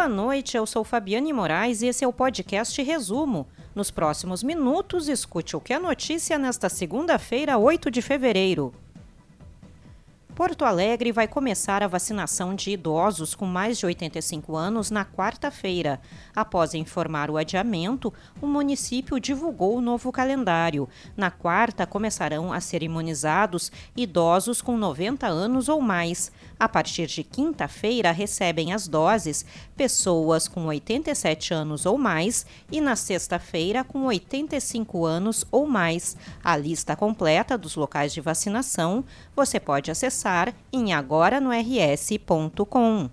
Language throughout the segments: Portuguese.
Boa noite, eu sou Fabiane Moraes e esse é o podcast Resumo. Nos próximos minutos, escute o que é notícia nesta segunda-feira, 8 de fevereiro. Porto Alegre vai começar a vacinação de idosos com mais de 85 anos na quarta-feira. Após informar o adiamento, o município divulgou o novo calendário. Na quarta, começarão a ser imunizados idosos com 90 anos ou mais. A partir de quinta-feira, recebem as doses pessoas com 87 anos ou mais e na sexta-feira com 85 anos ou mais. A lista completa dos locais de vacinação você pode acessar acessar em agora-no-rs.com.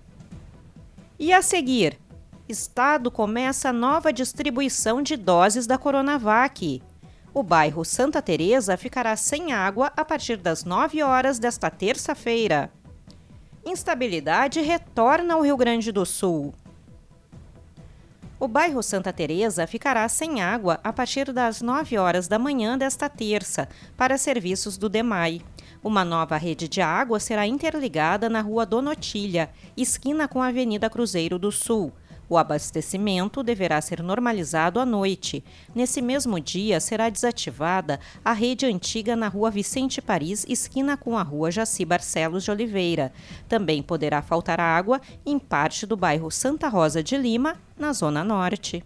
E a seguir, Estado começa nova distribuição de doses da Coronavac. O bairro Santa Teresa ficará sem água a partir das 9 horas desta terça-feira. Instabilidade retorna ao Rio Grande do Sul. O bairro Santa Teresa ficará sem água a partir das 9 horas da manhã desta terça para serviços do DEMAI. Uma nova rede de água será interligada na Rua Donotilha, esquina com a Avenida Cruzeiro do Sul. O abastecimento deverá ser normalizado à noite. Nesse mesmo dia, será desativada a rede antiga na Rua Vicente Paris, esquina com a Rua Jaci Barcelos de Oliveira. Também poderá faltar água em parte do bairro Santa Rosa de Lima, na Zona Norte.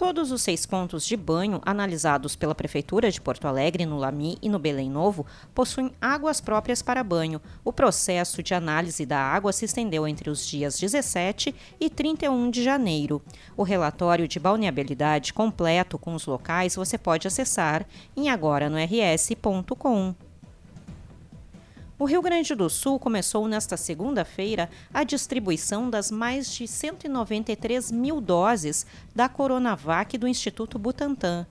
Todos os seis pontos de banho analisados pela Prefeitura de Porto Alegre, no Lami e no Belém Novo, possuem águas próprias para banho. O processo de análise da água se estendeu entre os dias 17 e 31 de janeiro. O relatório de balneabilidade completo com os locais você pode acessar em agora-no-rs.com. O Rio Grande do Sul começou nesta segunda-feira a distribuição das mais de 193 mil doses da Coronavac do Instituto Butantan.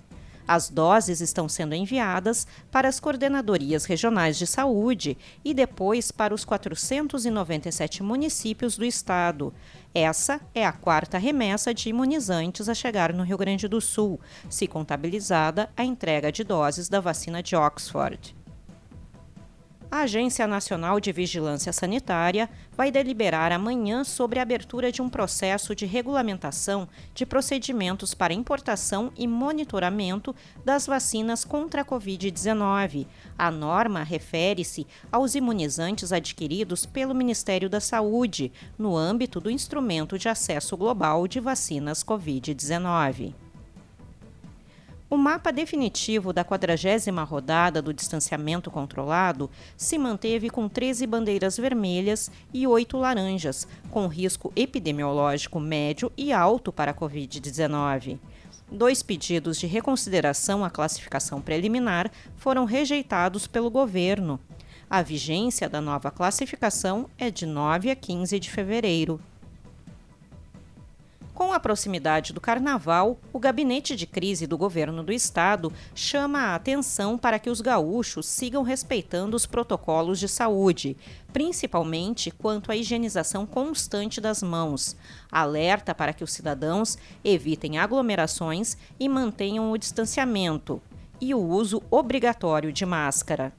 As doses estão sendo enviadas para as coordenadorias regionais de saúde e depois para os 497 municípios do estado. Essa é a quarta remessa de imunizantes a chegar no Rio Grande do Sul, se contabilizada a entrega de doses da vacina de Oxford. A Agência Nacional de Vigilância Sanitária vai deliberar amanhã sobre a abertura de um processo de regulamentação de procedimentos para importação e monitoramento das vacinas contra a Covid-19. A norma refere-se aos imunizantes adquiridos pelo Ministério da Saúde no âmbito do Instrumento de Acesso Global de Vacinas Covid-19. O mapa definitivo da 40 rodada do distanciamento controlado se manteve com 13 bandeiras vermelhas e 8 laranjas, com risco epidemiológico médio e alto para a Covid-19. Dois pedidos de reconsideração à classificação preliminar foram rejeitados pelo governo. A vigência da nova classificação é de 9 a 15 de fevereiro. Com a proximidade do carnaval, o gabinete de crise do governo do estado chama a atenção para que os gaúchos sigam respeitando os protocolos de saúde, principalmente quanto à higienização constante das mãos. Alerta para que os cidadãos evitem aglomerações e mantenham o distanciamento e o uso obrigatório de máscara.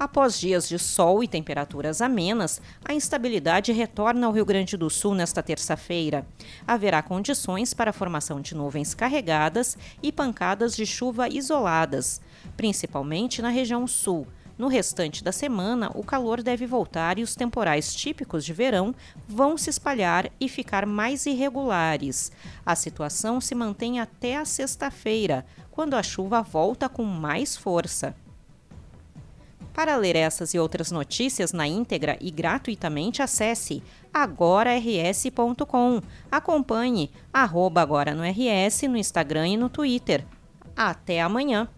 Após dias de sol e temperaturas amenas, a instabilidade retorna ao Rio Grande do Sul nesta terça-feira. Haverá condições para a formação de nuvens carregadas e pancadas de chuva isoladas, principalmente na região sul. No restante da semana, o calor deve voltar e os temporais típicos de verão vão se espalhar e ficar mais irregulares. A situação se mantém até a sexta-feira, quando a chuva volta com mais força. Para ler essas e outras notícias na íntegra e gratuitamente, acesse agorars.com. Acompanhe arroba agora no RS no Instagram e no Twitter. Até amanhã!